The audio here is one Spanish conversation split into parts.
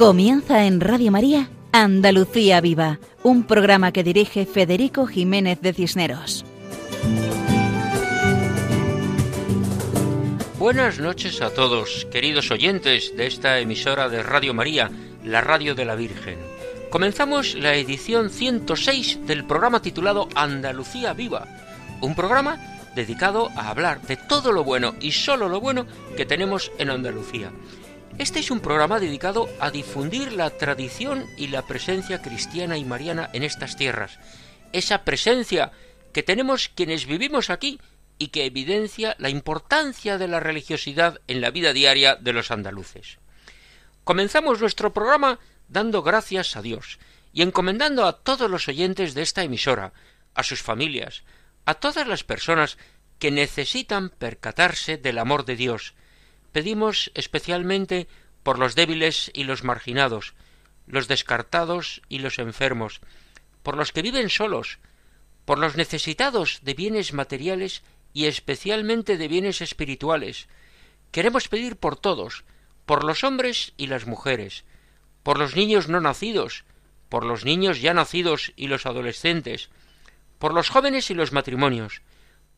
Comienza en Radio María Andalucía Viva, un programa que dirige Federico Jiménez de Cisneros. Buenas noches a todos, queridos oyentes de esta emisora de Radio María, la radio de la Virgen. Comenzamos la edición 106 del programa titulado Andalucía Viva, un programa dedicado a hablar de todo lo bueno y solo lo bueno que tenemos en Andalucía. Este es un programa dedicado a difundir la tradición y la presencia cristiana y mariana en estas tierras. Esa presencia que tenemos quienes vivimos aquí y que evidencia la importancia de la religiosidad en la vida diaria de los andaluces. Comenzamos nuestro programa dando gracias a Dios y encomendando a todos los oyentes de esta emisora, a sus familias, a todas las personas que necesitan percatarse del amor de Dios, Pedimos especialmente por los débiles y los marginados, los descartados y los enfermos, por los que viven solos, por los necesitados de bienes materiales y especialmente de bienes espirituales. Queremos pedir por todos, por los hombres y las mujeres, por los niños no nacidos, por los niños ya nacidos y los adolescentes, por los jóvenes y los matrimonios,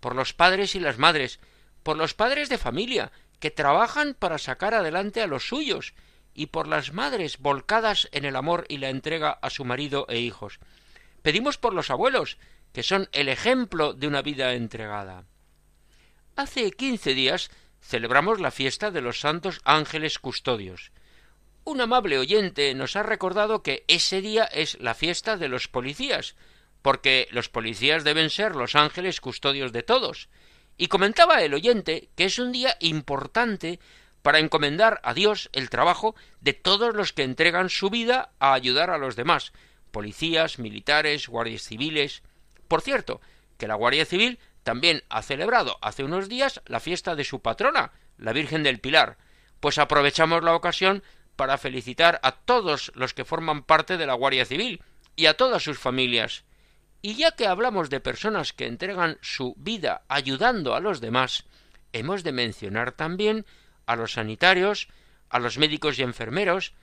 por los padres y las madres, por los padres de familia que trabajan para sacar adelante a los suyos, y por las madres volcadas en el amor y la entrega a su marido e hijos. Pedimos por los abuelos, que son el ejemplo de una vida entregada. Hace quince días celebramos la fiesta de los santos ángeles custodios. Un amable oyente nos ha recordado que ese día es la fiesta de los policías, porque los policías deben ser los ángeles custodios de todos, y comentaba el oyente que es un día importante para encomendar a Dios el trabajo de todos los que entregan su vida a ayudar a los demás, policías, militares, guardias civiles. Por cierto, que la Guardia Civil también ha celebrado hace unos días la fiesta de su patrona, la Virgen del Pilar, pues aprovechamos la ocasión para felicitar a todos los que forman parte de la Guardia Civil y a todas sus familias. Y ya que hablamos de personas que entregan su vida ayudando a los demás, hemos de mencionar también a los sanitarios, a los médicos y enfermeros,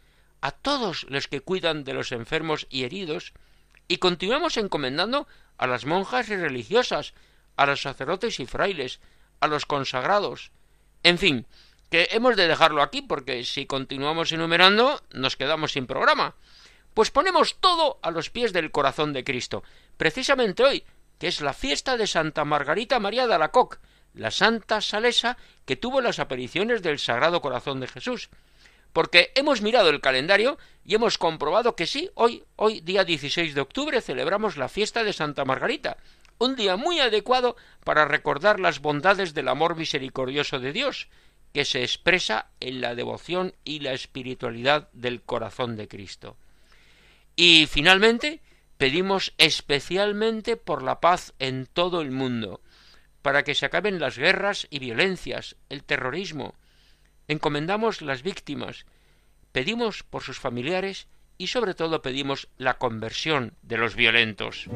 a todos los que cuidan de los enfermos y heridos, y continuamos encomendando a las monjas y religiosas, a los sacerdotes y frailes, a los consagrados, en fin, que hemos de dejarlo aquí porque si continuamos enumerando nos quedamos sin programa. Pues ponemos todo a los pies del corazón de Cristo, precisamente hoy, que es la fiesta de Santa Margarita María de Alacoc, la santa salesa que tuvo las apariciones del Sagrado Corazón de Jesús. Porque hemos mirado el calendario y hemos comprobado que sí, hoy, hoy día 16 de octubre, celebramos la fiesta de Santa Margarita, un día muy adecuado para recordar las bondades del amor misericordioso de Dios, que se expresa en la devoción y la espiritualidad del corazón de Cristo. Y finalmente, Pedimos especialmente por la paz en todo el mundo, para que se acaben las guerras y violencias, el terrorismo. Encomendamos las víctimas, pedimos por sus familiares y sobre todo pedimos la conversión de los violentos.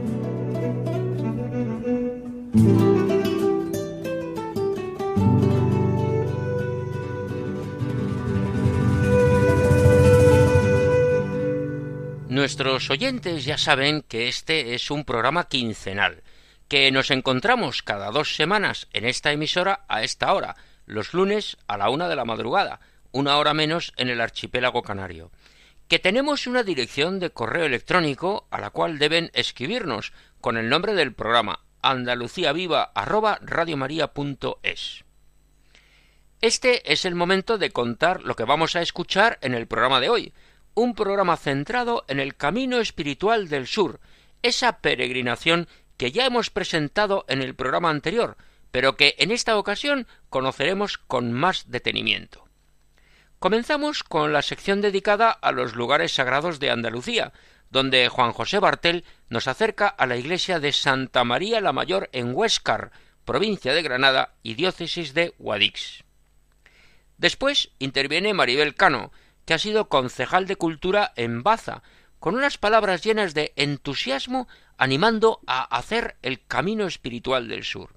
Nuestros oyentes ya saben que este es un programa quincenal, que nos encontramos cada dos semanas en esta emisora a esta hora, los lunes a la una de la madrugada, una hora menos en el archipiélago canario, que tenemos una dirección de correo electrónico a la cual deben escribirnos con el nombre del programa andaluciaviva@radiomaria.es. Este es el momento de contar lo que vamos a escuchar en el programa de hoy, un programa centrado en el camino espiritual del sur, esa peregrinación que ya hemos presentado en el programa anterior, pero que en esta ocasión conoceremos con más detenimiento. Comenzamos con la sección dedicada a los lugares sagrados de Andalucía, donde Juan José Bartel nos acerca a la iglesia de Santa María la Mayor en Huéscar, provincia de Granada y diócesis de Guadix. Después interviene Maribel Cano, que ha sido concejal de cultura en Baza, con unas palabras llenas de entusiasmo animando a hacer el camino espiritual del sur.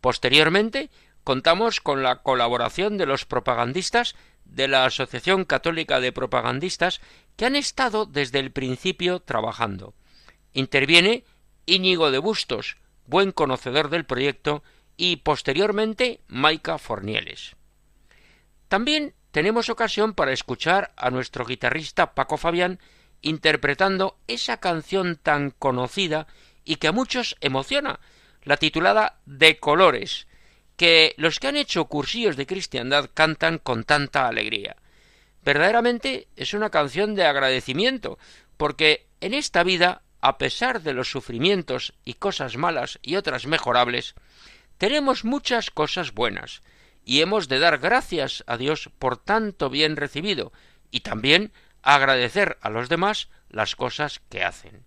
Posteriormente, contamos con la colaboración de los propagandistas de la Asociación Católica de Propagandistas que han estado desde el principio trabajando. Interviene Íñigo de Bustos, buen conocedor del proyecto, y posteriormente Maica Fornieles. También tenemos ocasión para escuchar a nuestro guitarrista Paco Fabián interpretando esa canción tan conocida y que a muchos emociona, la titulada De colores, que los que han hecho cursillos de cristiandad cantan con tanta alegría. Verdaderamente es una canción de agradecimiento, porque en esta vida, a pesar de los sufrimientos y cosas malas y otras mejorables, tenemos muchas cosas buenas, y hemos de dar gracias a Dios por tanto bien recibido, y también agradecer a los demás las cosas que hacen.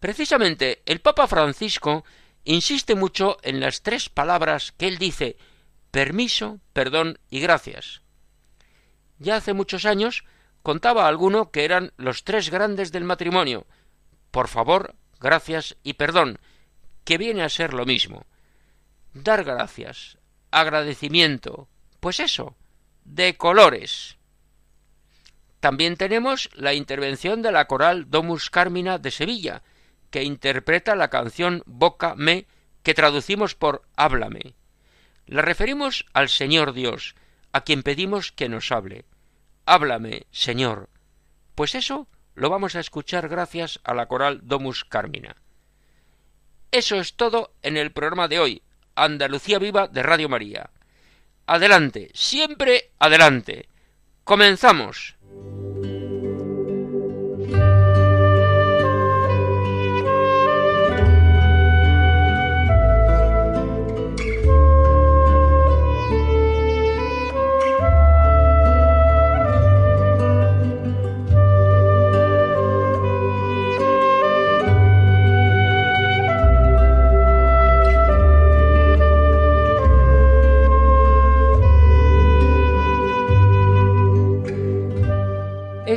Precisamente el Papa Francisco insiste mucho en las tres palabras que él dice permiso, perdón y gracias. Ya hace muchos años contaba alguno que eran los tres grandes del matrimonio por favor, gracias y perdón, que viene a ser lo mismo. Dar gracias, agradecimiento, pues eso, de colores. También tenemos la intervención de la coral Domus Carmina de Sevilla, que interpreta la canción Boca me, que traducimos por Háblame. La referimos al Señor Dios, a quien pedimos que nos hable. Háblame, Señor. Pues eso lo vamos a escuchar gracias a la coral Domus Carmina. Eso es todo en el programa de hoy, Andalucía Viva de Radio María. Adelante, siempre adelante. Comenzamos.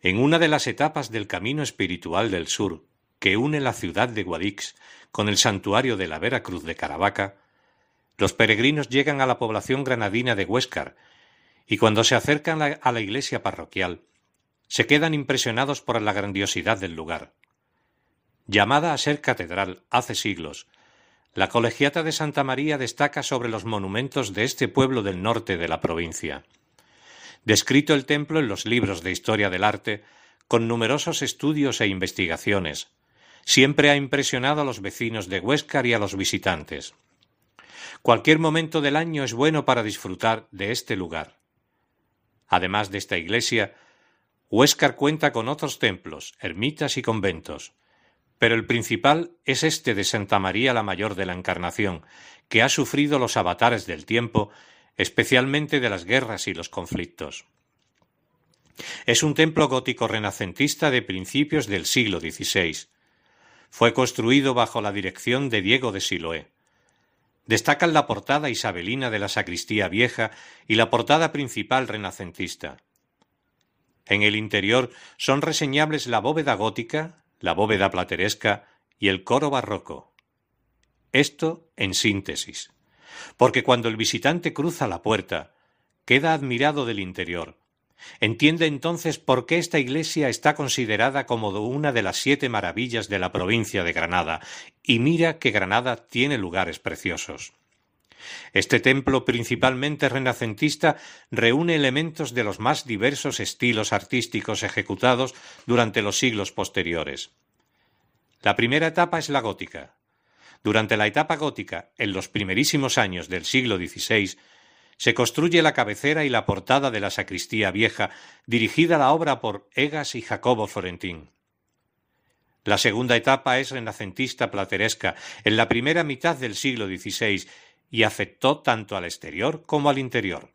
En una de las etapas del camino espiritual del sur, que une la ciudad de Guadix con el santuario de la Vera Cruz de Caravaca, los peregrinos llegan a la población granadina de Huéscar y cuando se acercan a la iglesia parroquial, se quedan impresionados por la grandiosidad del lugar. Llamada a ser catedral hace siglos, la colegiata de Santa María destaca sobre los monumentos de este pueblo del norte de la provincia descrito el templo en los libros de historia del arte, con numerosos estudios e investigaciones. Siempre ha impresionado a los vecinos de Huéscar y a los visitantes. Cualquier momento del año es bueno para disfrutar de este lugar. Además de esta iglesia, Huéscar cuenta con otros templos, ermitas y conventos, pero el principal es este de Santa María la Mayor de la Encarnación, que ha sufrido los avatares del tiempo especialmente de las guerras y los conflictos. Es un templo gótico renacentista de principios del siglo XVI. Fue construido bajo la dirección de Diego de Siloé. Destacan la portada isabelina de la sacristía vieja y la portada principal renacentista. En el interior son reseñables la bóveda gótica, la bóveda plateresca y el coro barroco. Esto en síntesis porque cuando el visitante cruza la puerta, queda admirado del interior. Entiende entonces por qué esta iglesia está considerada como una de las siete maravillas de la provincia de Granada, y mira que Granada tiene lugares preciosos. Este templo principalmente renacentista reúne elementos de los más diversos estilos artísticos ejecutados durante los siglos posteriores. La primera etapa es la gótica, durante la etapa gótica, en los primerísimos años del siglo XVI, se construye la cabecera y la portada de la sacristía vieja, dirigida la obra por Egas y Jacobo Florentín. La segunda etapa es renacentista plateresca, en la primera mitad del siglo XVI, y afectó tanto al exterior como al interior.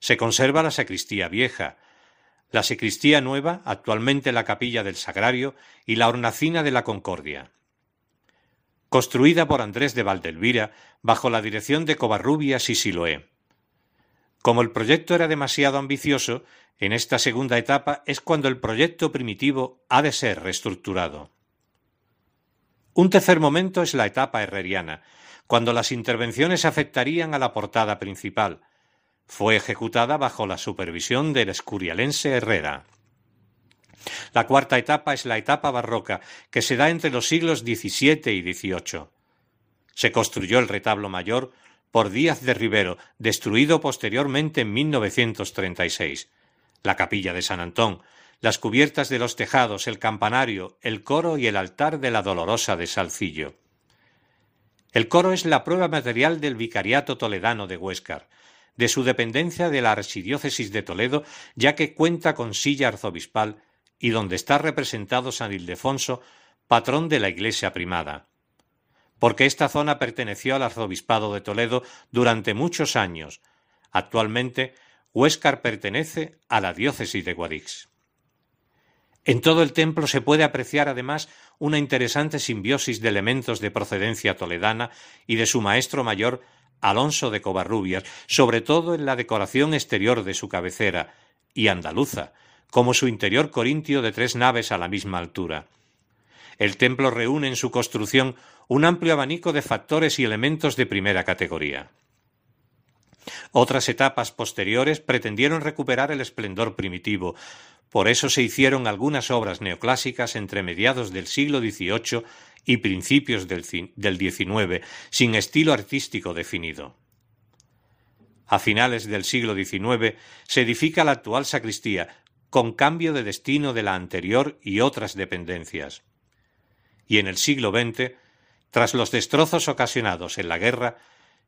Se conserva la sacristía vieja, la sacristía nueva, actualmente la capilla del Sagrario, y la hornacina de la Concordia. Construida por Andrés de Valdelvira bajo la dirección de Covarrubias y Siloé. Como el proyecto era demasiado ambicioso, en esta segunda etapa es cuando el proyecto primitivo ha de ser reestructurado. Un tercer momento es la etapa herreriana, cuando las intervenciones afectarían a la portada principal. Fue ejecutada bajo la supervisión del escurialense Herrera. La cuarta etapa es la etapa barroca, que se da entre los siglos XVII y XVIII. Se construyó el retablo mayor por Díaz de Rivero, destruido posteriormente en 1936. La capilla de San Antón, las cubiertas de los tejados, el campanario, el coro y el altar de la Dolorosa de Salcillo. El coro es la prueba material del vicariato toledano de Huéscar, de su dependencia de la archidiócesis de Toledo, ya que cuenta con silla arzobispal y donde está representado San Ildefonso, patrón de la Iglesia primada. Porque esta zona perteneció al arzobispado de Toledo durante muchos años. Actualmente, Huéscar pertenece a la diócesis de Guadix. En todo el templo se puede apreciar además una interesante simbiosis de elementos de procedencia toledana y de su maestro mayor Alonso de Covarrubias, sobre todo en la decoración exterior de su cabecera, y andaluza, como su interior corintio de tres naves a la misma altura. El templo reúne en su construcción un amplio abanico de factores y elementos de primera categoría. Otras etapas posteriores pretendieron recuperar el esplendor primitivo, por eso se hicieron algunas obras neoclásicas entre mediados del siglo XVIII y principios del, XIX, sin estilo artístico definido. A finales del siglo XIX se edifica la actual sacristía, con cambio de destino de la anterior y otras dependencias. Y en el siglo XX, tras los destrozos ocasionados en la guerra,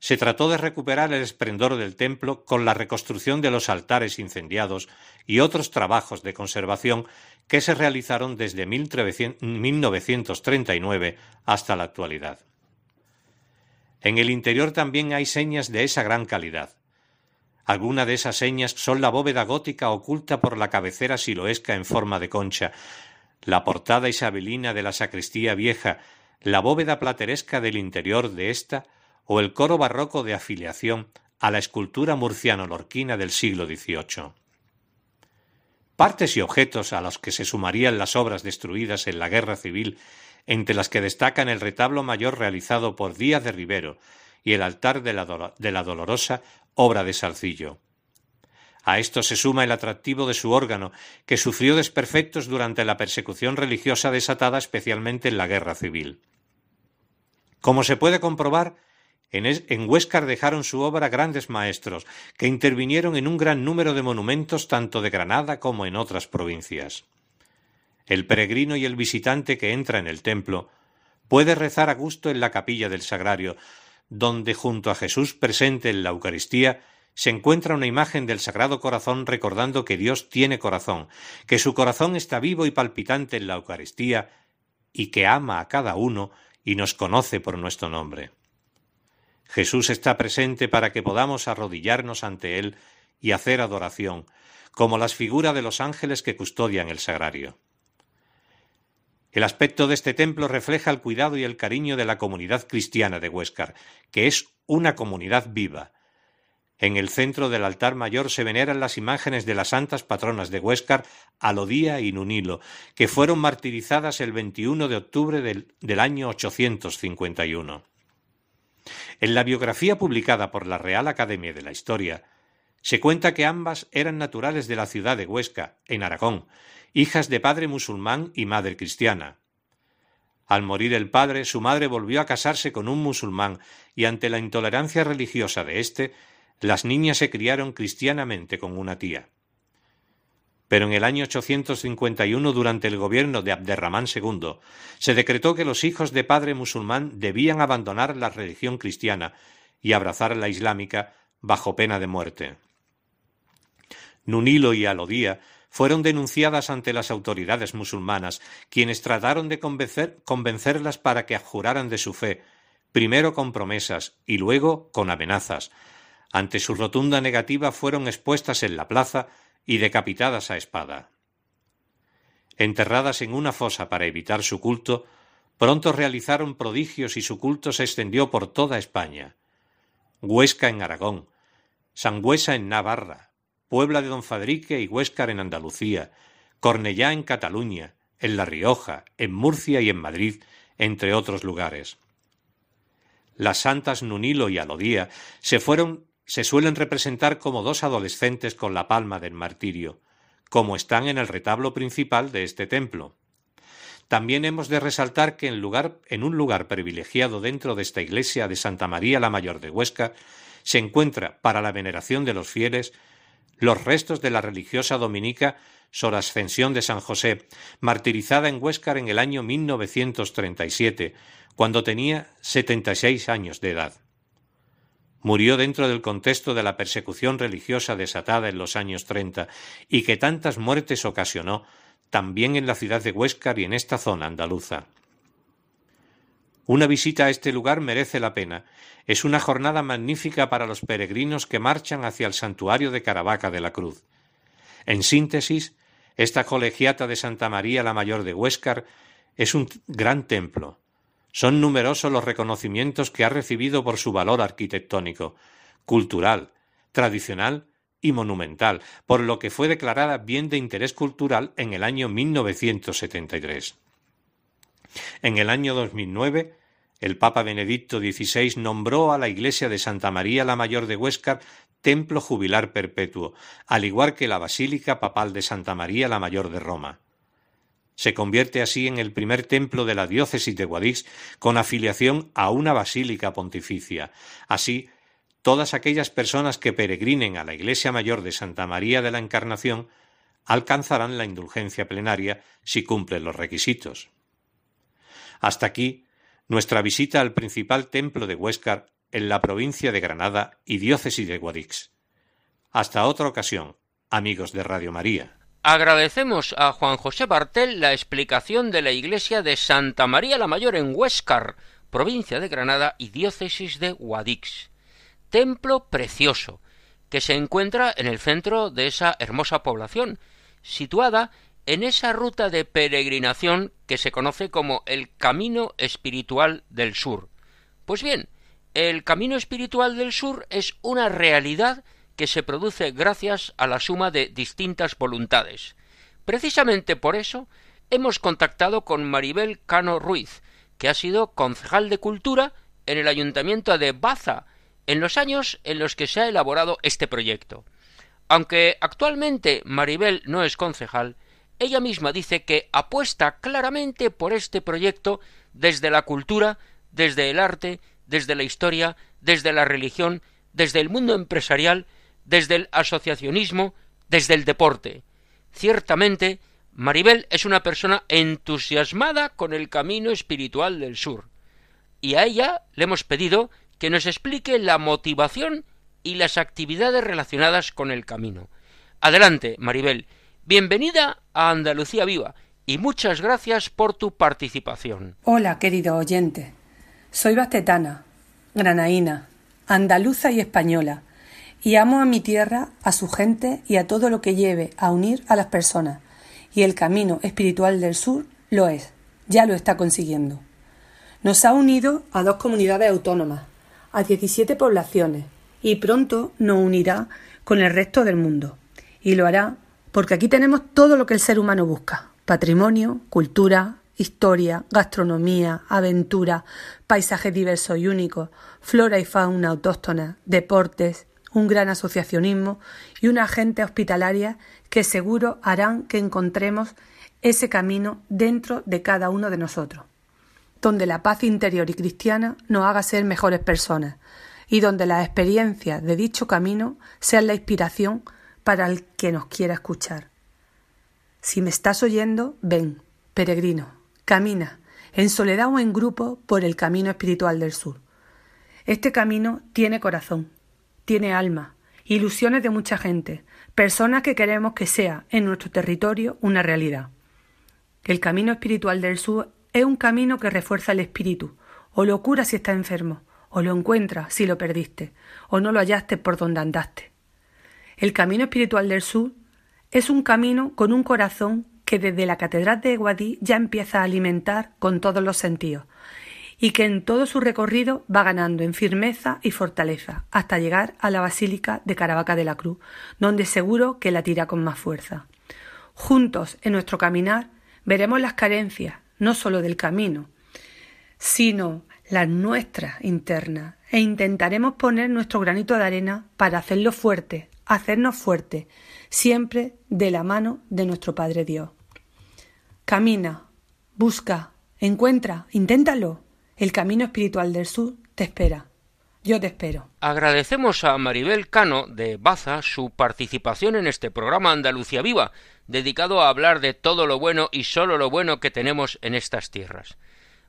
se trató de recuperar el esplendor del templo con la reconstrucción de los altares incendiados y otros trabajos de conservación que se realizaron desde 1939 hasta la actualidad. En el interior también hay señas de esa gran calidad. Algunas de esas señas son la bóveda gótica oculta por la cabecera siloesca en forma de concha, la portada isabelina de la sacristía vieja, la bóveda plateresca del interior de ésta, o el coro barroco de afiliación a la escultura murciano-lorquina del siglo XVIII. Partes y objetos a los que se sumarían las obras destruidas en la guerra civil, entre las que destacan el retablo mayor realizado por Díaz de Rivero y el altar de la Dolorosa, obra de Salcillo. A esto se suma el atractivo de su órgano, que sufrió desperfectos durante la persecución religiosa desatada especialmente en la guerra civil. Como se puede comprobar, en, Huéscar dejaron su obra grandes maestros, que intervinieron en un gran número de monumentos tanto de Granada como en otras provincias. El peregrino y el visitante que entra en el templo puede rezar a gusto en la capilla del Sagrario, donde junto a Jesús presente en la Eucaristía se encuentra una imagen del Sagrado Corazón recordando que Dios tiene corazón, que su corazón está vivo y palpitante en la Eucaristía y que ama a cada uno y nos conoce por nuestro nombre. Jesús está presente para que podamos arrodillarnos ante Él y hacer adoración, como las figuras de los ángeles que custodian el sagrario. El aspecto de este templo refleja el cuidado y el cariño de la comunidad cristiana de Huéscar, que es una comunidad viva. En el centro del altar mayor se veneran las imágenes de las santas patronas de Huéscar, Alodía y Nunilo, que fueron martirizadas el 21 de octubre del, del año 851. En la biografía publicada por la Real Academia de la Historia, se cuenta que ambas eran naturales de la ciudad de Huesca, en Aragón, hijas de padre musulmán y madre cristiana. Al morir el padre, su madre volvió a casarse con un musulmán y ante la intolerancia religiosa de éste, las niñas se criaron cristianamente con una tía. Pero en el año 851, durante el gobierno de Abderramán II, se decretó que los hijos de padre musulmán debían abandonar la religión cristiana y abrazar la islámica bajo pena de muerte. Nunilo y Alodía fueron denunciadas ante las autoridades musulmanas, quienes trataron de convencerlas para que abjuraran de su fe, primero con promesas y luego con amenazas. Ante su rotunda negativa fueron expuestas en la plaza y decapitadas a espada. Enterradas en una fosa para evitar su culto, pronto realizaron prodigios y su culto se extendió por toda España. Huesca en Aragón, Sangüesa en Navarra, Puebla de Don Fadrique y Huéscar en Andalucía, Cornellá en Cataluña, en La Rioja, en Murcia y en Madrid, entre otros lugares. Las santas Nunilo y Alodía se fueron se suelen representar como dos adolescentes con la palma del martirio, como están en el retablo principal de este templo. También hemos de resaltar que en, lugar, en un lugar privilegiado dentro de esta iglesia de Santa María la Mayor de Huesca se encuentra, para la veneración de los fieles, los restos de la religiosa dominica Sor Ascensión de San José, martirizada en Huéscar en el año 1937, cuando tenía setenta y seis años de edad. Murió dentro del contexto de la persecución religiosa desatada en los años treinta y que tantas muertes ocasionó también en la ciudad de Huéscar y en esta zona andaluza. Una visita a este lugar merece la pena. Es una jornada magnífica para los peregrinos que marchan hacia el santuario de Caravaca de la Cruz. En síntesis, esta colegiata de Santa María la Mayor de Huéscar es un gran templo. Son numerosos los reconocimientos que ha recibido por su valor arquitectónico, cultural, tradicional y monumental, por lo que fue declarada bien de interés cultural en el año 1973. En el año 2009 el Papa Benedicto XVI nombró a la iglesia de Santa María la Mayor de Huéscar templo jubilar perpetuo, al igual que la Basílica Papal de Santa María la Mayor de Roma. Se convierte así en el primer templo de la diócesis de Guadix con afiliación a una basílica pontificia. Así, todas aquellas personas que peregrinen a la Iglesia Mayor de Santa María de la Encarnación alcanzarán la indulgencia plenaria si cumplen los requisitos. Hasta aquí nuestra visita al principal templo de Huéscar en la provincia de Granada y diócesis de Guadix. Hasta otra ocasión, amigos de Radio María. Agradecemos a Juan José Bartel la explicación de la iglesia de Santa María la Mayor en Huéscar, provincia de Granada y diócesis de Guadix. Templo precioso, que se encuentra en el centro de esa hermosa población, situada en esa ruta de peregrinación que se conoce como el Camino Espiritual del Sur. Pues bien, el Camino Espiritual del Sur es una realidad que se produce gracias a la suma de distintas voluntades. Precisamente por eso hemos contactado con Maribel Cano Ruiz, que ha sido concejal de Cultura en el Ayuntamiento de Baza, en los años en los que se ha elaborado este proyecto. Aunque actualmente Maribel no es concejal, ella misma dice que apuesta claramente por este proyecto desde la cultura, desde el arte, desde la historia, desde la religión, desde el mundo empresarial, desde el asociacionismo, desde el deporte. Ciertamente, Maribel es una persona entusiasmada con el camino espiritual del sur, y a ella le hemos pedido que nos explique la motivación y las actividades relacionadas con el camino. Adelante, Maribel, Bienvenida a Andalucía Viva y muchas gracias por tu participación. Hola, querido oyente. Soy bastetana, granaína, andaluza y española, y amo a mi tierra, a su gente y a todo lo que lleve a unir a las personas. Y el camino espiritual del sur lo es, ya lo está consiguiendo. Nos ha unido a dos comunidades autónomas, a 17 poblaciones, y pronto nos unirá con el resto del mundo. Y lo hará porque aquí tenemos todo lo que el ser humano busca. Patrimonio, cultura, historia, gastronomía, aventura, paisajes diversos y únicos, flora y fauna autóctona, deportes, un gran asociacionismo y una gente hospitalaria que seguro harán que encontremos ese camino dentro de cada uno de nosotros, donde la paz interior y cristiana nos haga ser mejores personas y donde las experiencias de dicho camino sean la inspiración para el que nos quiera escuchar. Si me estás oyendo, ven, peregrino, camina, en soledad o en grupo, por el camino espiritual del sur. Este camino tiene corazón, tiene alma, ilusiones de mucha gente, personas que queremos que sea en nuestro territorio una realidad. El camino espiritual del sur es un camino que refuerza el espíritu, o lo cura si está enfermo, o lo encuentra si lo perdiste, o no lo hallaste por donde andaste. El camino espiritual del sur Es un camino con un corazón que desde la Catedral de Guadix ya empieza a alimentar con todos los sentidos y que en todo su recorrido va ganando en firmeza y fortaleza hasta llegar a la Basílica de Caravaca de la Cruz, donde seguro que la tira con más fuerza. Juntos, en nuestro caminar, veremos las carencias, no sólo del camino, sino las nuestras internas, e intentaremos poner nuestro granito de arena para hacerlo fuerte, hacernos fuerte, siempre de la mano de nuestro Padre Dios. Camina, busca, encuentra, inténtalo. El camino espiritual del sur te espera. Yo te espero. Agradecemos a Maribel Cano de Baza su participación en este programa Andalucía Viva, dedicado a hablar de todo lo bueno y solo lo bueno que tenemos en estas tierras.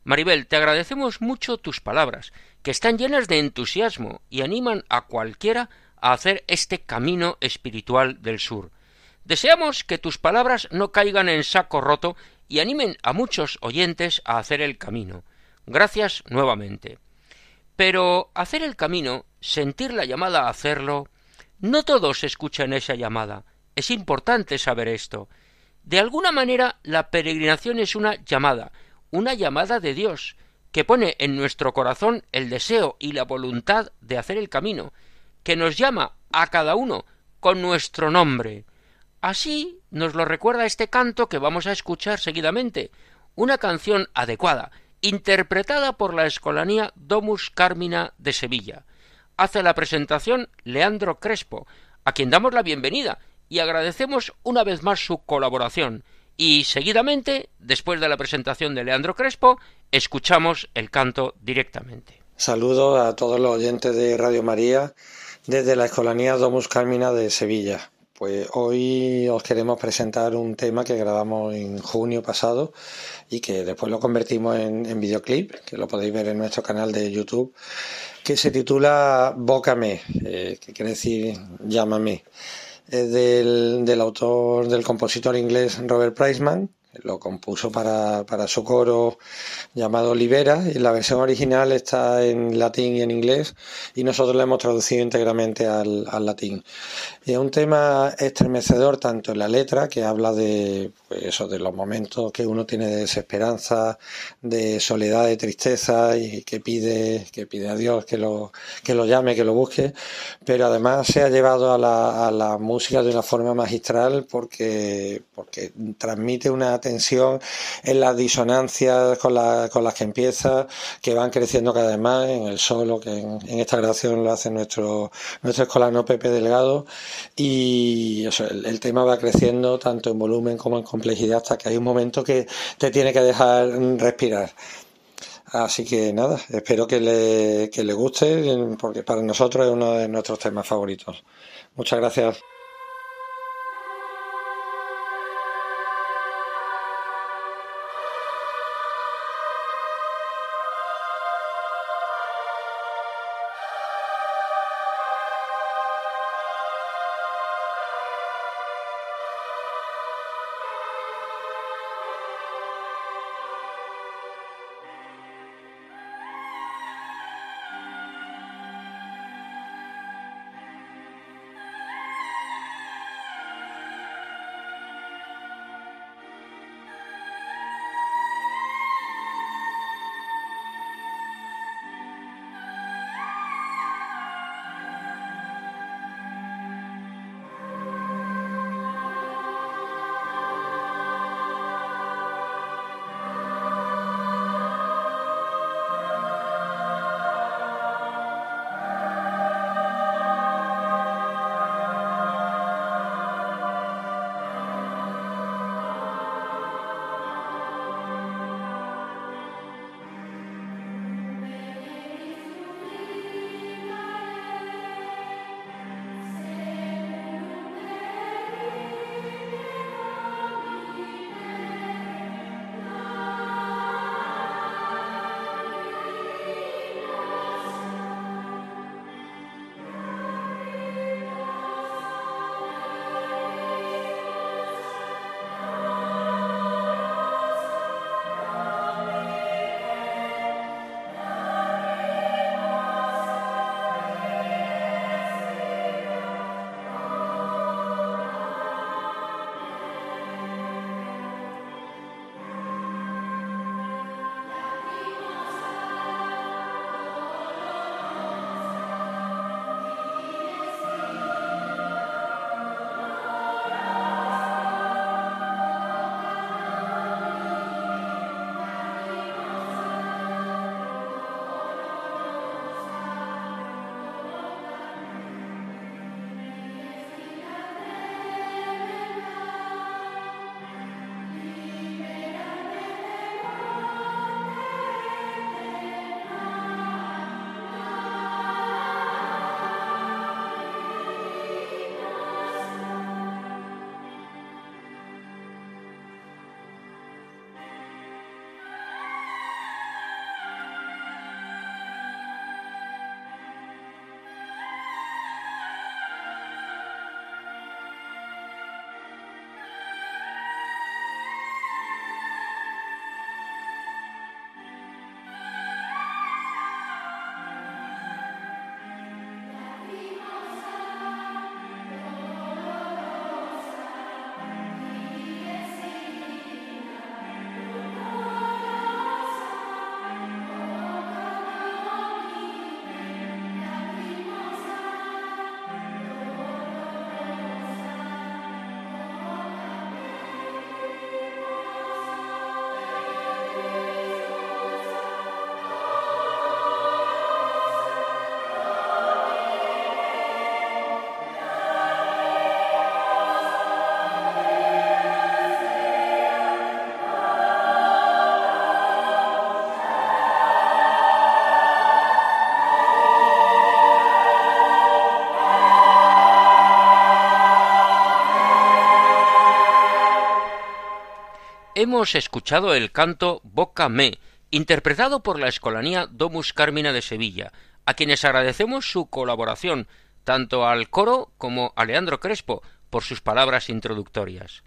Maribel, te agradecemos mucho tus palabras, que están llenas de entusiasmo y animan a cualquiera a hacer este camino espiritual del sur. Deseamos que tus palabras no caigan en saco roto y animen a muchos oyentes a hacer el camino. Gracias nuevamente. Pero hacer el camino, sentir la llamada a hacerlo, no todos escuchan esa llamada. Es importante saber esto. De alguna manera la peregrinación es una llamada, una llamada de Dios, que pone en nuestro corazón el deseo y la voluntad de hacer el camino, que nos llama a cada uno con nuestro nombre. Así nos lo recuerda este canto que vamos a escuchar seguidamente, una canción adecuada, interpretada por la Escolanía Domus Carmina de Sevilla. Hace la presentación Leandro Crespo, a quien damos la bienvenida y agradecemos una vez más su colaboración. Y seguidamente, después de la presentación de Leandro Crespo, escuchamos el canto directamente. Saludos a todos los oyentes de Radio María desde la Escolanía Domus Carmina de Sevilla. Pues hoy os queremos presentar un tema que grabamos en junio pasado y que después lo convertimos en, videoclip, que lo podéis ver en nuestro canal de YouTube, que se titula Bócame, eh, que quiere decir llámame. Del, del autor, del compositor inglés Robert Priceman, lo compuso para, para, su coro llamado Libera y la versión original está en latín y en inglés y nosotros la hemos traducido íntegramente al, al latín. es un tema estremecedor tanto en la letra que habla de pues eso, de los momentos que uno tiene de desesperanza, de soledad, de tristeza y que pide, que pide a Dios que lo, que lo llame, que lo busque, pero además se ha llevado a la, la música de una forma magistral porque, porque transmite una tensión en las disonancias con, con las que empieza, que van creciendo cada vez más en el solo, que en, esta grabación lo hace nuestro, nuestro escolano Pepe Delgado, y el, tema va creciendo tanto en volumen como en complejidad hasta que hay un momento que te tiene que dejar respirar. Así que nada, espero que le, que le guste, porque para nosotros es uno de nuestros temas favoritos. Muchas gracias. Hemos escuchado el canto Boca Me, interpretado por la Escolanía Domus Carmina de Sevilla, a quienes agradecemos su colaboración, tanto al coro como a Leandro Crespo, por sus palabras introductorias.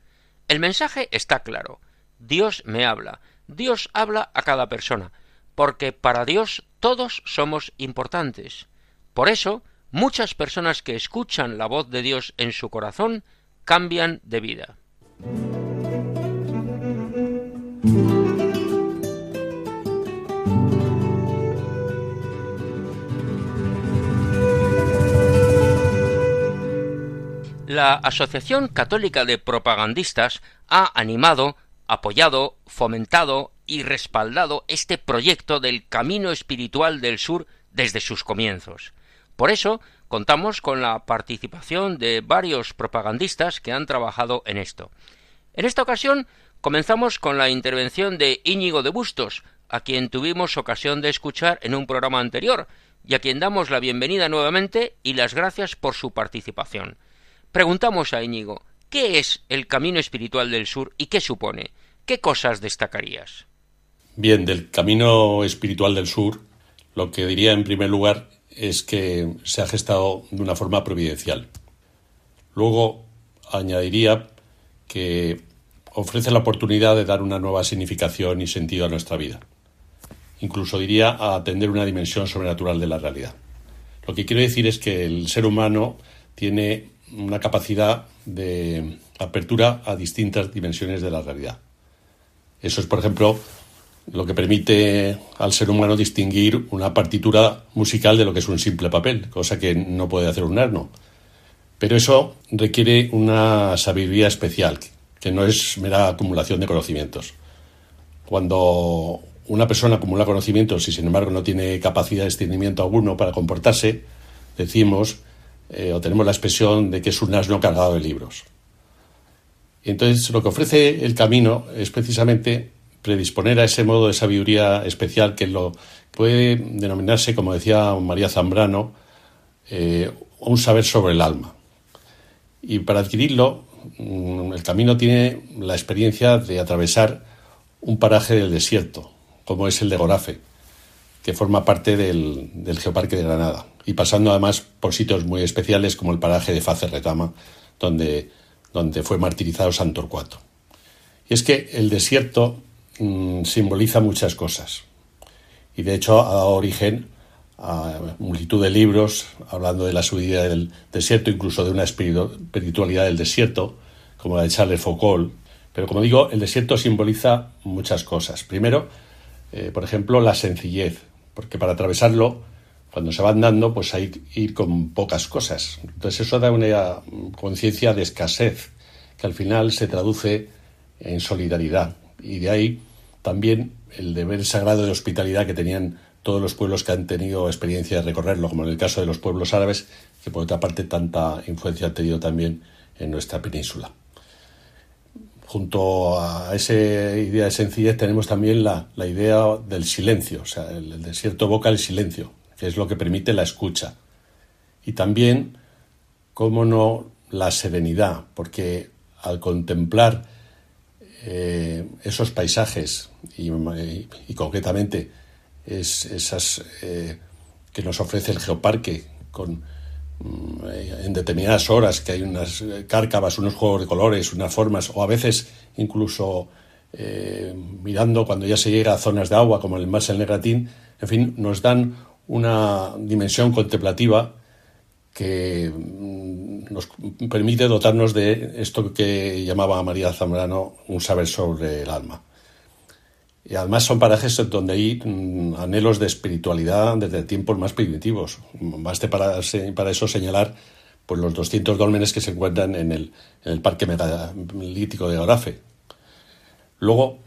El mensaje está claro. Dios me habla. Dios habla a cada persona, porque para Dios todos somos importantes. Por eso, muchas personas que escuchan la voz de Dios en su corazón cambian de vida. La Asociación Católica de Propagandistas ha animado, apoyado, fomentado y respaldado este proyecto del Camino Espiritual del Sur desde sus comienzos. Por eso contamos con la participación de varios propagandistas que han trabajado en esto. En esta ocasión comenzamos con la intervención de Íñigo de Bustos, a quien tuvimos ocasión de escuchar en un programa anterior, y a quien damos la bienvenida nuevamente y las gracias por su participación. Preguntamos a Íñigo, ¿qué es el Camino Espiritual del Sur y qué supone? ¿Qué cosas destacarías? Bien, del Camino Espiritual del Sur, lo que diría en primer lugar es que se ha gestado de una forma providencial. Luego añadiría que ofrece la oportunidad de dar una nueva significación y sentido a nuestra vida. Incluso diría a atender una dimensión sobrenatural de la realidad. Lo que quiero decir es que el ser humano tiene una capacidad de apertura a distintas dimensiones de la realidad. Eso es, por ejemplo, lo que permite al ser humano distinguir una partitura musical de lo que es un simple papel, cosa que no puede hacer un asno. Pero eso requiere una sabiduría especial, que no es mera acumulación de conocimientos. Cuando una persona acumula conocimientos y sin embargo no tiene capacidad de discernimiento alguno para comportarse, decimos eh, o tenemos la expresión de que es un asno cargado de libros. Entonces, lo que ofrece el camino es precisamente predisponer a ese modo de sabiduría especial que lo puede denominarse, como decía María Zambrano, eh, un saber sobre el alma. Y para adquirirlo, mm, el camino tiene la experiencia de atravesar un paraje del desierto, como es el de Gorafe, que forma parte del, del Geoparque de Granada y pasando además por sitios muy especiales como el paraje de Face Retama, donde, donde fue martirizado San Torcuato. Y es que el desierto mm, simboliza muchas cosas y de hecho ha dado origen a multitud de libros hablando de la subida del desierto, incluso de una espiritualidad del desierto, como la de Charles Foucault. Pero como digo, el desierto simboliza muchas cosas. Primero, eh, por ejemplo, la sencillez, porque para atravesarlo cuando se va andando, pues hay que ir con pocas cosas. Entonces eso da una conciencia de escasez, que al final se traduce en solidaridad. Y de ahí también el deber sagrado de hospitalidad que tenían todos los pueblos que han tenido experiencia de recorrerlo, como en el caso de los pueblos árabes, que por otra parte tanta influencia han tenido también en nuestra península. Junto a esa idea de sencillez tenemos también la, idea del silencio, o sea, el, desierto evoca el silencio, es lo que permite la escucha. Y también, cómo no, la serenidad, porque al contemplar eh, esos paisajes y, concretamente es, esas eh, que nos ofrece el geoparque con mm, en determinadas horas que hay unas cárcavas, unos juegos de colores, unas formas, o a veces incluso eh, mirando cuando ya se llega a zonas de agua como el Mar el Negratín, en fin, nos dan una dimensión contemplativa que mm, nos permite dotarnos de esto que llamaba María Zambrano un saber sobre el alma. Y además son parajes donde hay mm, anhelos de espiritualidad desde tiempos más primitivos. Baste para, para eso señalar pues, los 200 dólmenes que se encuentran en el, en el parque megalítico de Orafe. Luego,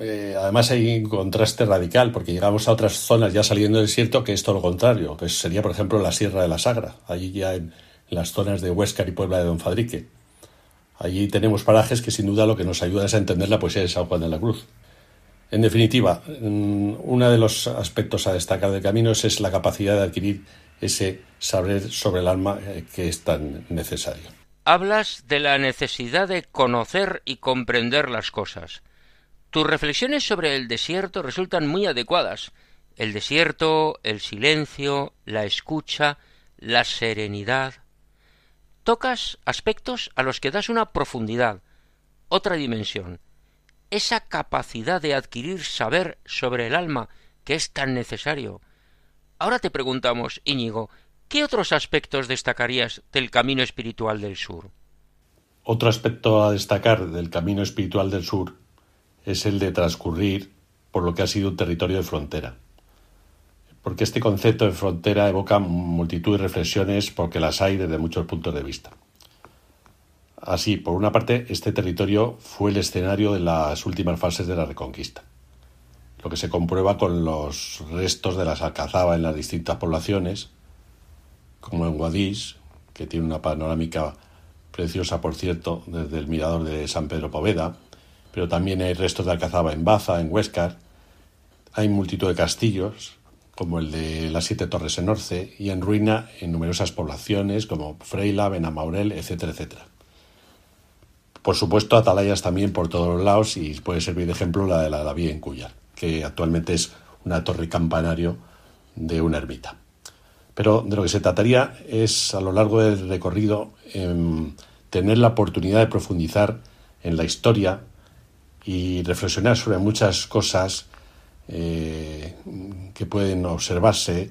eh, además hay un contraste radical, porque llegamos a otras zonas ya saliendo del desierto que es todo lo contrario, que sería, por ejemplo, la Sierra de la Sagra, allí ya en, las zonas de Huéscar y Puebla de Don Fadrique. Allí tenemos parajes que sin duda lo que nos ayuda es a entender la poesía de San Juan de la Cruz. En definitiva, mm, uno de los aspectos a destacar del camino es la capacidad de adquirir ese saber sobre el alma eh, que es tan necesario. Hablas de la necesidad de conocer y comprender las cosas. Tus reflexiones sobre el desierto resultan muy adecuadas. El desierto, el silencio, la escucha, la serenidad. Tocas aspectos a los que das una profundidad, otra dimensión, esa capacidad de adquirir saber sobre el alma que es tan necesario. Ahora te preguntamos, Íñigo, ¿qué otros aspectos destacarías del camino espiritual del sur? Otro aspecto a destacar del camino espiritual del sur es el de transcurrir por lo que ha sido un territorio de frontera. Porque este concepto de frontera evoca multitud de reflexiones porque las hay desde muchos puntos de vista. Así, por una parte, este territorio fue el escenario de las últimas fases de la Reconquista, lo que se comprueba con los restos de las alcazaba en las distintas poblaciones, como en Guadix, que tiene una panorámica preciosa, por cierto, desde el mirador de San Pedro Poveda, pero también hay restos de alcazaba en Baza, en Huéscar, hay multitud de castillos, como el de las Siete Torres en Orce, y en ruina en numerosas poblaciones como Freila, Benamaurel, etcétera, etcétera. Por supuesto, atalayas también por todos los lados y puede servir de ejemplo la de la Vía en Cuyar, que actualmente es una torre campanario de una ermita. Pero de lo que se trataría es, a lo largo del recorrido, em, tener la oportunidad de profundizar en la historia y reflexionar sobre muchas cosas eh, que pueden observarse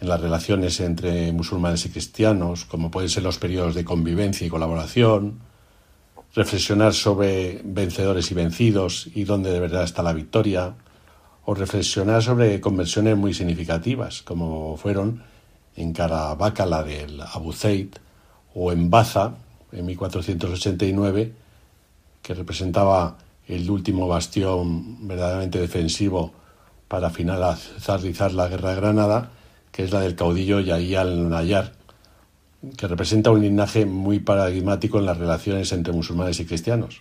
en las relaciones entre musulmanes y cristianos, como pueden ser los periodos de convivencia y colaboración, reflexionar sobre vencedores y vencidos y dónde de verdad está la victoria, o reflexionar sobre conversiones muy significativas, como fueron en Caravaca la del Abu Zaid, o en Baza, en 1489, que representaba el último bastión verdaderamente defensivo para finalizar la guerra de Granada, que es la del caudillo Yahya al-Nayar, que representa un linaje muy paradigmático en las relaciones entre musulmanes y cristianos,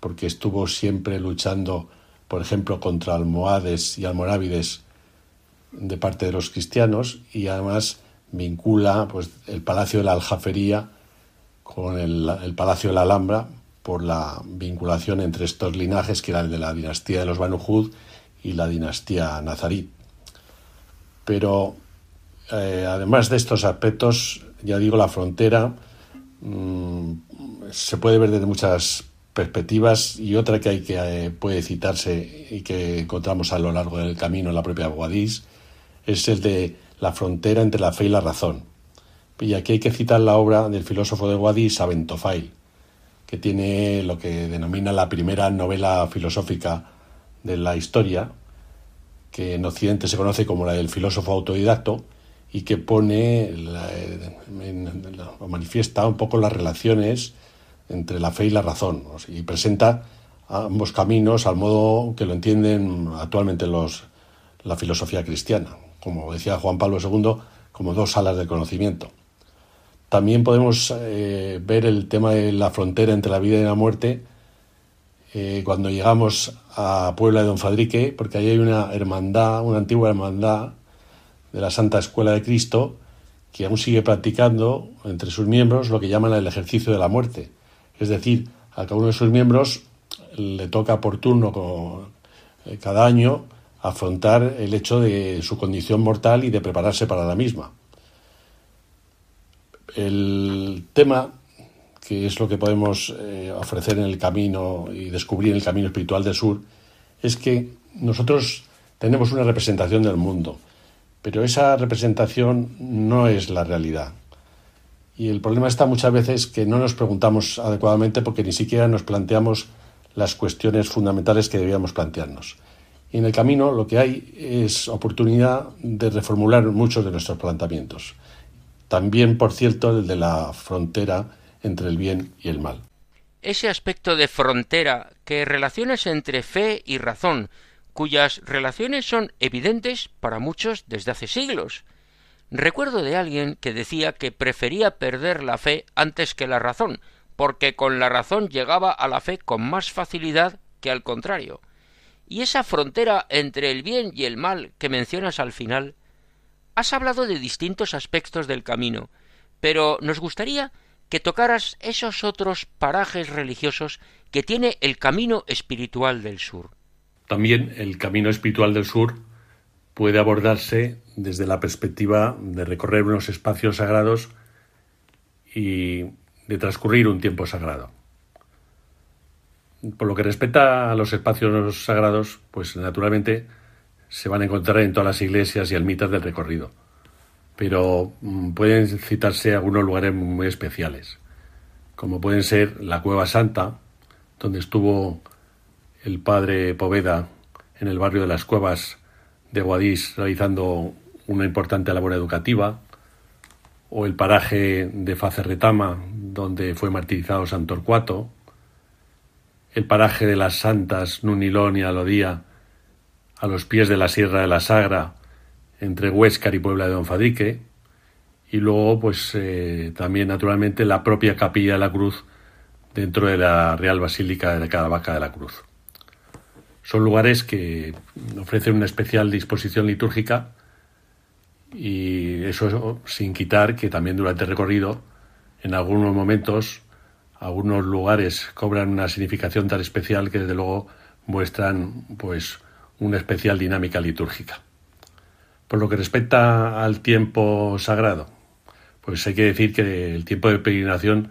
porque estuvo siempre luchando, por ejemplo, contra almohades y almorávides de parte de los cristianos y además vincula pues, el Palacio de la Aljafería con el, el Palacio de la Alhambra por la vinculación entre estos linajes, que era el de la dinastía de los Banu Hud y la dinastía nazarí. Pero eh, además de estos aspectos, ya digo, la frontera mm, se puede ver desde muchas perspectivas y otra que hay que eh, puede citarse y que encontramos a lo largo del camino en la propia Guadix es el de la frontera entre la fe y la razón. Y aquí hay que citar la obra del filósofo de Guadix, Aventofail, que tiene lo que denomina la primera novela filosófica de la historia, que en Occidente se conoce como la del filósofo autodidacto, y que pone manifiesta un poco las relaciones entre la fe y la razón y presenta ambos caminos al modo que lo entienden actualmente los, la filosofía cristiana, como decía Juan Pablo II, como dos salas de conocimiento. También podemos eh, ver el tema de la frontera entre la vida y la muerte eh, cuando llegamos a Puebla de Don Fadrique, porque ahí hay una hermandad, una antigua hermandad de la Santa Escuela de Cristo, que aún sigue practicando entre sus miembros lo que llaman el ejercicio de la muerte. Es decir, a cada uno de sus miembros le toca por turno eh, cada año afrontar el hecho de su condición mortal y de prepararse para la misma. El tema, que es lo que podemos eh, ofrecer en el camino y descubrir en el camino espiritual del sur, es que nosotros tenemos una representación del mundo pero esa representación no es la realidad. Y el problema está muchas veces que no nos preguntamos adecuadamente porque ni siquiera nos planteamos las cuestiones fundamentales que debíamos plantearnos. Y en el camino lo que hay es oportunidad de reformular muchos de nuestros planteamientos. También, por cierto, el de la frontera entre el bien y el mal. Ese aspecto de frontera que relaciones entre fe y razón, cuyas relaciones son evidentes para muchos desde hace siglos. Recuerdo de alguien que decía que prefería perder la fe antes que la razón, porque con la razón llegaba a la fe con más facilidad que al contrario. Y esa frontera entre el bien y el mal que mencionas al final, has hablado de distintos aspectos del camino, pero nos gustaría que tocaras esos otros parajes religiosos que tiene el camino espiritual del sur. También el camino espiritual del sur puede abordarse desde la perspectiva de recorrer unos espacios sagrados y de transcurrir un tiempo sagrado. Por lo que respecta a los espacios sagrados, pues naturalmente se van a encontrar en todas las iglesias y almitas del recorrido, pero mm, pueden citarse algunos lugares muy especiales, como pueden ser la Cueva Santa, donde estuvo el padre Poveda en el barrio de las Cuevas de Guadix realizando una importante labor educativa, o el paraje de Facerretama, donde fue martirizado San Torcuato, el paraje de las Santas Nunilón y Alodía, a los pies de la Sierra de la Sagra, entre Huéscar y Puebla de Don Fadrique, y luego, pues eh, también, naturalmente, la propia Capilla de la Cruz dentro de la Real Basílica de Caravaca de la Cruz. Son lugares que ofrecen una especial disposición litúrgica y eso sin quitar que también durante el recorrido, en algunos momentos, algunos lugares cobran una significación tan especial que desde luego muestran pues una especial dinámica litúrgica. Por lo que respecta al tiempo sagrado, pues hay que decir que el tiempo de peregrinación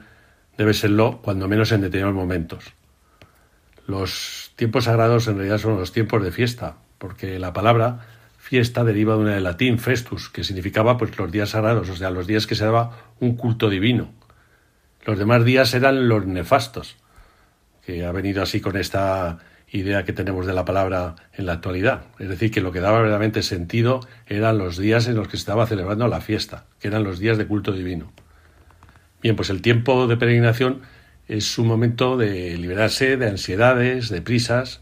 debe serlo cuando menos en determinados momentos. Los tiempos sagrados en realidad son los tiempos de fiesta, porque la palabra fiesta deriva de una de latín festus, que significaba pues los días sagrados, o sea, los días que se daba un culto divino. Los demás días eran los nefastos, que ha venido así con esta idea que tenemos de la palabra en la actualidad. Es decir, que lo que daba verdaderamente sentido eran los días en los que se estaba celebrando la fiesta, que eran los días de culto divino. Bien, pues el tiempo de peregrinación es un momento de liberarse de ansiedades, de prisas,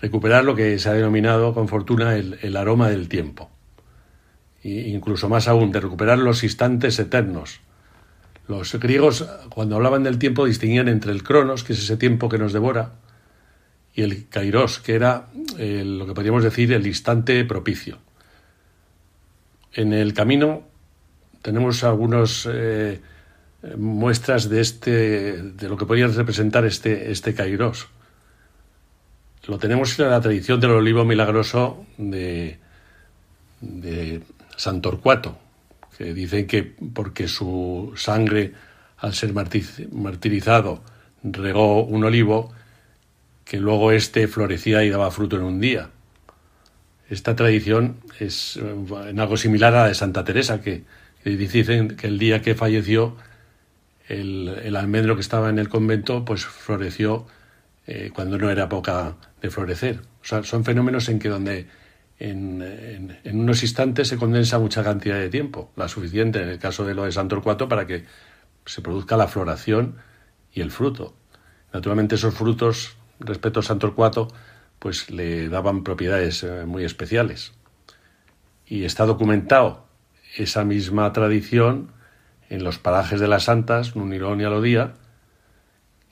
recuperar lo que se ha denominado con fortuna el, aroma del tiempo. E incluso más aún, de recuperar los instantes eternos. Los griegos, cuando hablaban del tiempo, distinguían entre el cronos, que es ese tiempo que nos devora, y el kairos, que era lo que podríamos decir el instante propicio. En el camino tenemos algunas eh, muestras de este de lo que podría representar este este kairos. Lo tenemos en la tradición del olivo milagroso de, de San Torcuato, que dicen que porque su sangre, al ser martirizado, regó un olivo, que luego éste florecía y daba fruto en un día. Esta tradición es eh, en algo similar a la de Santa Teresa, que, dicen que el día que falleció el, almendro que estaba en el convento, pues floreció eh, cuando no era época de florecer. O sea, son fenómenos en que donde en, unos instantes se condensa mucha cantidad de tiempo, la suficiente en el caso de lo de San Torcuato para que se produzca la floración y el fruto. Naturalmente esos frutos respecto a San Torcuato, pues le daban propiedades eh, muy especiales. Y está documentado esa misma tradición en los parajes de las Santas, Nunilón y Alodía,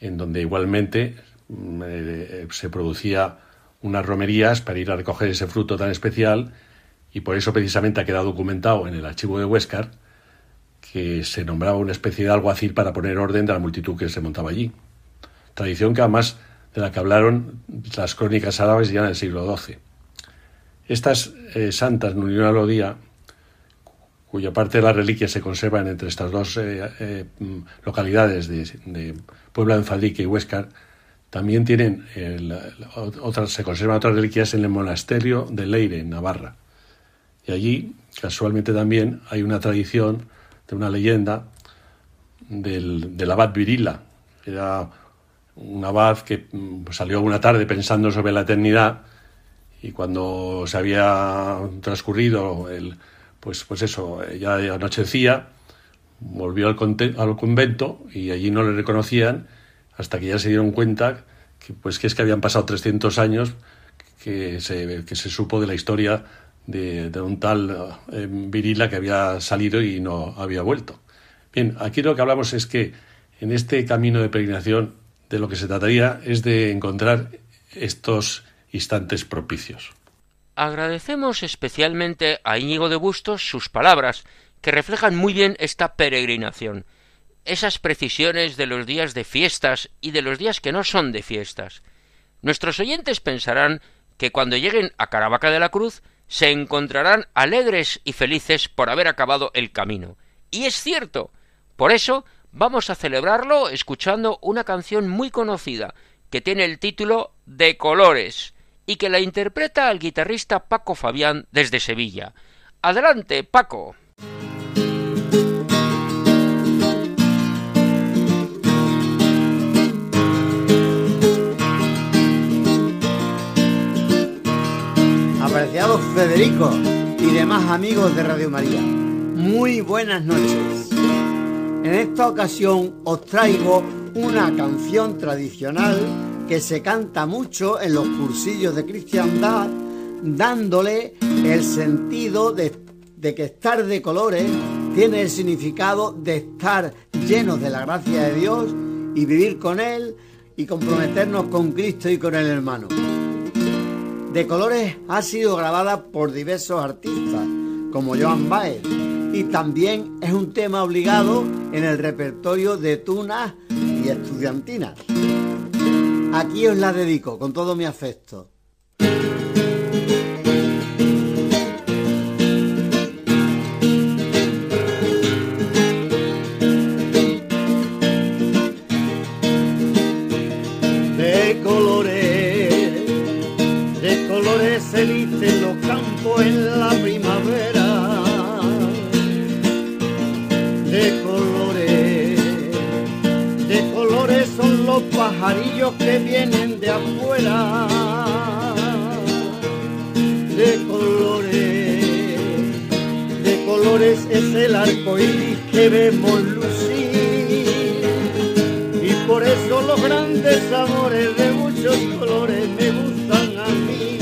en donde igualmente mm, eh, se producía unas romerías para ir a recoger ese fruto tan especial y por eso precisamente ha quedado documentado en el archivo de Huéscar que se nombraba una especie de alguacil para poner orden de la multitud que se montaba allí. Tradición que además de la que hablaron las crónicas árabes ya en el siglo XII. Estas eh, santas Nunilón Alodía, cuya parte de las reliquias se conservan entre estas dos eh, eh, localidades de, Puebla de Enfadique y Huéscar, también tienen otras, se conservan otras reliquias en el monasterio de Leire, en Navarra. Y allí, casualmente también, hay una tradición de una leyenda del, del abad Virila, que era un abad que mm, salió una tarde pensando sobre la eternidad y cuando se había transcurrido el, pues, pues eso, ya anochecía, volvió al, al convento y allí no le reconocían hasta que ya se dieron cuenta que, pues, que es que habían pasado 300 años que se, que se supo de la historia de, un tal eh, Virila que había salido y no había vuelto. Bien, aquí lo que hablamos es que en este camino de peregrinación de lo que se trataría es de encontrar estos instantes propicios. Agradecemos especialmente a Íñigo de Bustos sus palabras, que reflejan muy bien esta peregrinación, esas precisiones de los días de fiestas y de los días que no son de fiestas. Nuestros oyentes pensarán que cuando lleguen a Caravaca de la Cruz se encontrarán alegres y felices por haber acabado el camino. Y es cierto. Por eso vamos a celebrarlo escuchando una canción muy conocida que tiene el título De Colores y que la interpreta el guitarrista Paco Fabián desde Sevilla. Adelante, Paco. Apreciados Federico y demás amigos de Radio María, muy buenas noches. En esta ocasión os traigo una canción tradicional que se canta mucho en los cursillos de cristiandad, dándole el sentido de, que estar de colores tiene el significado de estar llenos de la gracia de Dios y vivir con Él y comprometernos con Cristo y con el hermano. De colores ha sido grabada por diversos artistas, como Joan Baez, y también es un tema obligado en el repertorio de tunas y estudiantinas. Aquí os la dedico con todo mi afecto. De colores, de colores se visten los campos en la los pajarillos que vienen de afuera. De colores, de colores es el arco iris que vemos lucir. Y por eso los grandes amores de muchos colores me gustan a mí.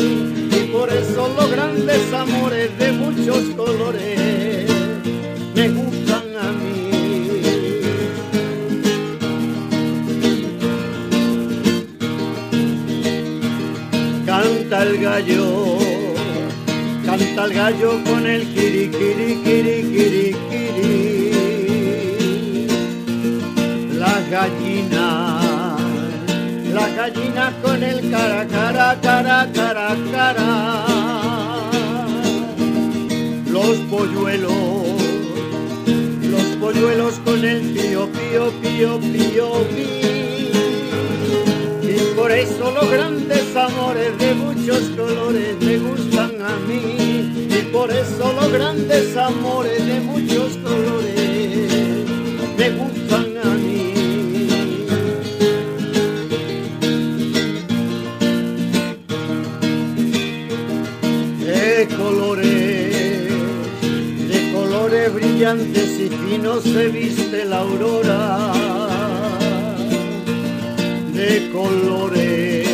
Y por eso los grandes amores de muchos colores me gustan Canta el gallo, canta el gallo con el kiri kiri kiri kiri kiri. La gallina, la gallina con el cara cara cara cara cara. Los polluelos, los polluelos con el pío pío pío pío pío. Por eso los grandes amores de muchos colores me gustan a mí. Y por eso los grandes amores de muchos colores me gustan a mí. De colores, de colores brillantes y finos se viste la aurora de colores,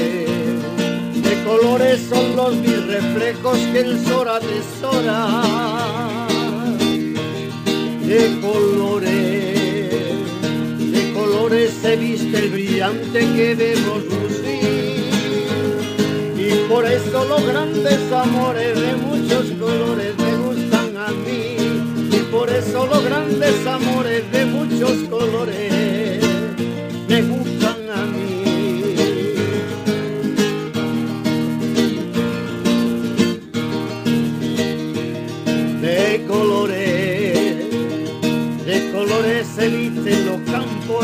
de colores son los mis reflejos que el sol atesora. De colores, de colores se viste el brillante que vemos lucir. Y por eso los grandes amores de muchos colores me gustan a mí. Y por eso los grandes amores de muchos colores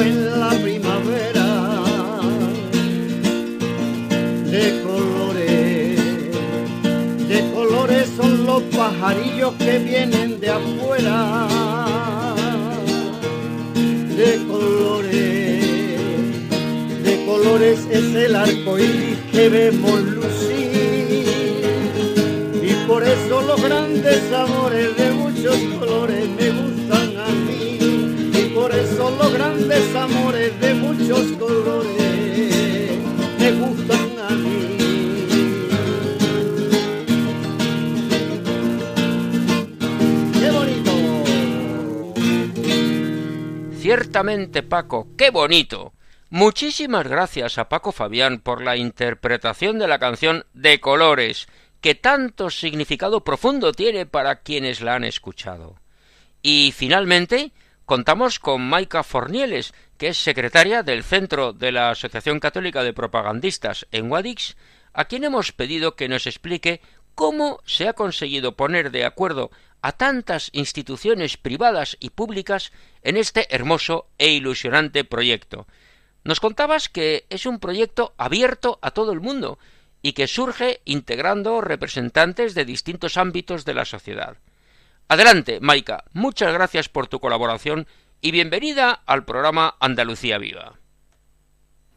en la primavera. De colores, de colores son los pajarillos que vienen de afuera. De colores, de colores es el arco iris que vemos lucir. Y por eso los grandes amores de muchos colores me gustan eso los grandes amores de muchos colores me gustan a mí. ¡Qué bonito! Ciertamente, Paco, qué bonito. Muchísimas gracias a Paco Fabián por la interpretación de la canción De Colores, que tanto significado profundo tiene para quienes la han escuchado. Y finalmente, contamos con Maika Fornieles, que es secretaria del Centro de la Asociación Católica de Propagandistas en Guadix, a quien hemos pedido que nos explique cómo se ha conseguido poner de acuerdo a tantas instituciones privadas y públicas en este hermoso e ilusionante proyecto. Nos contabas que es un proyecto abierto a todo el mundo y que surge integrando representantes de distintos ámbitos de la sociedad. Adelante, Maika, muchas gracias por tu colaboración y bienvenida al programa Andalucía Viva.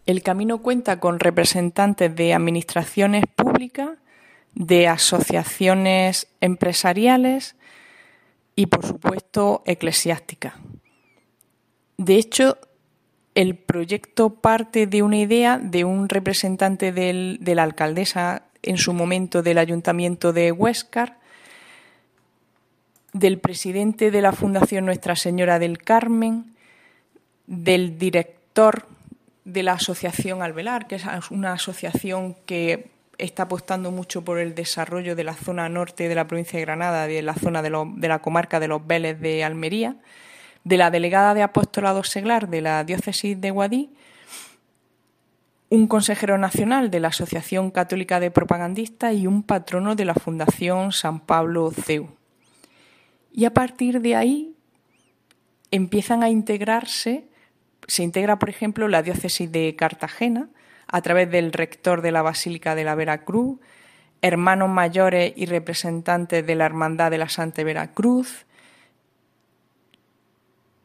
El camino cuenta con representantes de administraciones públicas, de asociaciones empresariales y, por supuesto, eclesiásticas. De hecho, el proyecto parte de una idea de un representante de la alcaldesa en su momento del ayuntamiento de Huéscar, del presidente de la Fundación Nuestra Señora del Carmen, del director de la Asociación Alvelar, que es una asociación que está apostando mucho por el desarrollo de la zona norte de la provincia de Granada, de la zona de, la comarca de los Vélez de Almería, de la delegada de apostolado seglar de la diócesis de Guadí, un consejero nacional de la Asociación Católica de Propagandistas y un patrono de la Fundación San Pablo CEU. Y a partir de ahí empiezan a integrarse, se integra, por ejemplo, la diócesis de Cartagena a través del rector de la Basílica de la Veracruz, hermanos mayores y representantes de la Hermandad de la Santa Veracruz,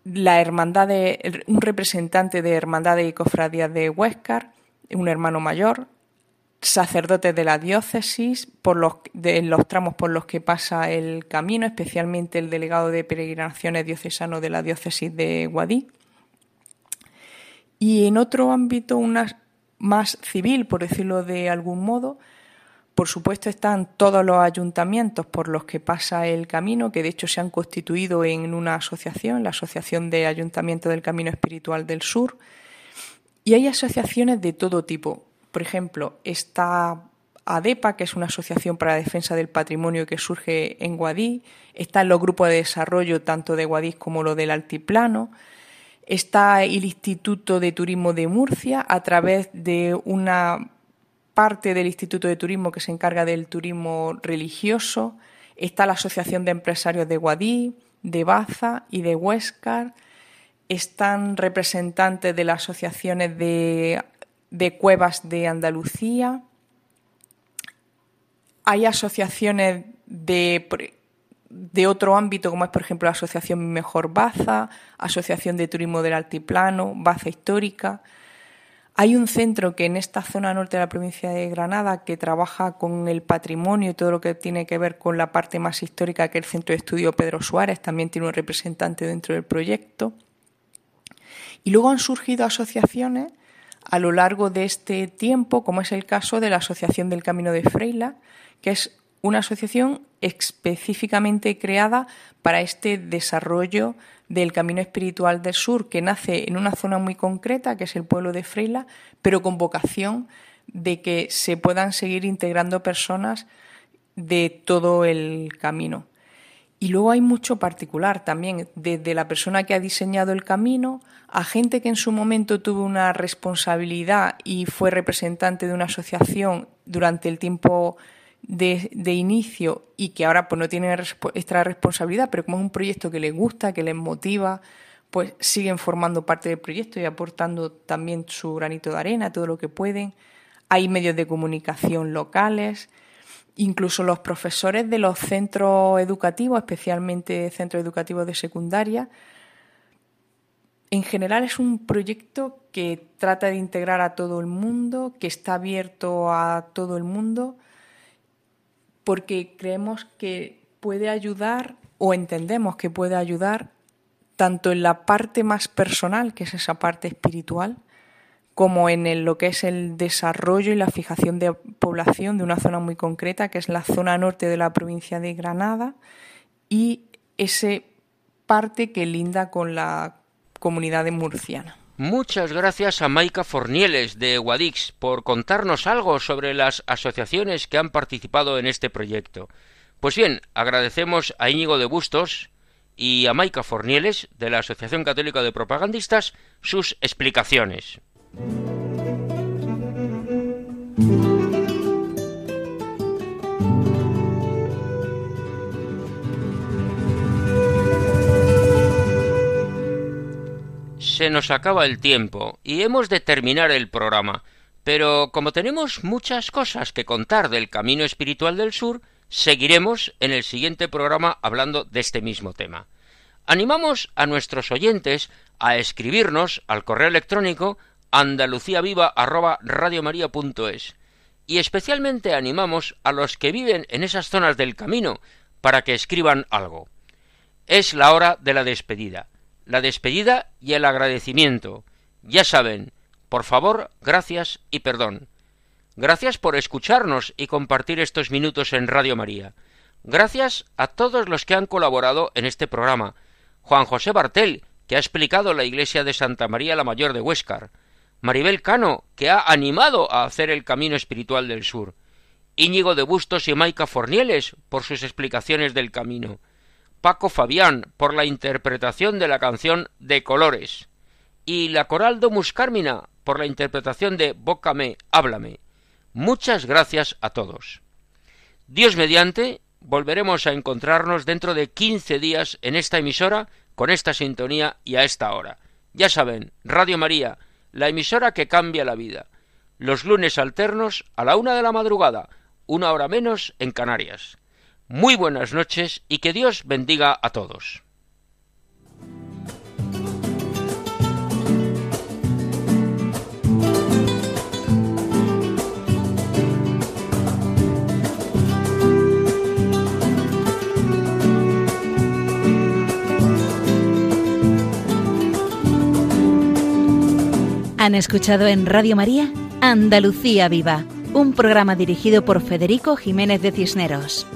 la hermandad de, un representante de Hermandades y Cofradías de Huéscar, un hermano mayor, sacerdotes de la diócesis, por los, de, los tramos por los que pasa el camino, especialmente el delegado de peregrinaciones diocesano de la diócesis de Guadí. Y en otro ámbito una, más civil, por decirlo de algún modo, por supuesto están todos los ayuntamientos por los que pasa el camino, que de hecho se han constituido en una asociación, la Asociación de Ayuntamientos del Camino Espiritual del Sur, y hay asociaciones de todo tipo, por ejemplo, está ADEPA, que es una asociación para la defensa del patrimonio que surge en Guadí, están los grupos de desarrollo tanto de Guadix como lo del Altiplano, está el Instituto de Turismo de Murcia a través de una parte del Instituto de Turismo que se encarga del turismo religioso, está la Asociación de Empresarios de Guadí, de Baza y de Huéscar, están representantes de las asociaciones de de cuevas de Andalucía. Hay asociaciones de, de otro ámbito, como es, por ejemplo, la Asociación Mejor Baza, Asociación de Turismo del Altiplano, Baza Histórica. Hay un centro que en esta zona norte de la provincia de Granada que trabaja con el patrimonio y todo lo que tiene que ver con la parte más histórica, que es el Centro de Estudio Pedro Suárez, también tiene un representante dentro del proyecto. Y luego han surgido asociaciones a lo largo de este tiempo, como es el caso de la Asociación del Camino de Freila, que es una asociación específicamente creada para este desarrollo del Camino Espiritual del Sur, que nace en una zona muy concreta, que es el pueblo de Freila, pero con vocación de que se puedan seguir integrando personas de todo el camino. Y luego hay mucho particular también, desde la persona que ha diseñado el camino a gente que en su momento tuvo una responsabilidad y fue representante de una asociación durante el tiempo de, inicio y que ahora pues no tiene extra responsabilidad, pero como es un proyecto que les gusta, que les motiva, pues siguen formando parte del proyecto y aportando también su granito de arena, todo lo que pueden. Hay medios de comunicación locales, incluso los profesores de los centros educativos, especialmente centros educativos de secundaria. En general es un proyecto que trata de integrar a todo el mundo, que está abierto a todo el mundo, porque creemos que puede ayudar o entendemos que puede ayudar tanto en la parte más personal, que es esa parte espiritual, como en lo que es el desarrollo y la fijación de población de una zona muy concreta, que es la zona norte de la provincia de Granada, y ese parte que linda con la comunidad de murciana. Muchas gracias a Maika Fornieles de Guadix por contarnos algo sobre las asociaciones que han participado en este proyecto. Pues bien, agradecemos a Íñigo de Bustos y a Maika Fornieles de la Asociación Católica de Propagandistas sus explicaciones. Se nos acaba el tiempo y hemos de terminar el programa, pero como tenemos muchas cosas que contar del camino espiritual del sur, seguiremos en el siguiente programa hablando de este mismo tema. Animamos a nuestros oyentes a escribirnos al correo electrónico andaluciaviva@radiomaria.es y especialmente animamos a los que viven en esas zonas del camino para que escriban algo. Es la hora de la despedida la despedida y el agradecimiento. Ya saben, por favor, gracias y perdón. Gracias por escucharnos y compartir estos minutos en Radio María. Gracias a todos los que han colaborado en este programa. Juan José Bartel, que ha explicado la iglesia de Santa María la Mayor de Huéscar. Maribel Cano, que ha animado a hacer el camino espiritual del sur. Íñigo de Bustos y Maica Fornieles, por sus explicaciones del camino. Paco Fabián por la interpretación de la canción De Colores y la coral Domus Carmina por la interpretación de Bócame, háblame. Muchas gracias a todos. Dios mediante, volveremos a encontrarnos dentro de quince días en esta emisora con esta sintonía y a esta hora. Ya saben, Radio María, la emisora que cambia la vida. Los lunes alternos a la una de la madrugada, una hora menos en Canarias. Muy buenas noches y que Dios bendiga a todos. Han escuchado en Radio María Andalucía Viva, un programa dirigido por Federico Jiménez de Cisneros.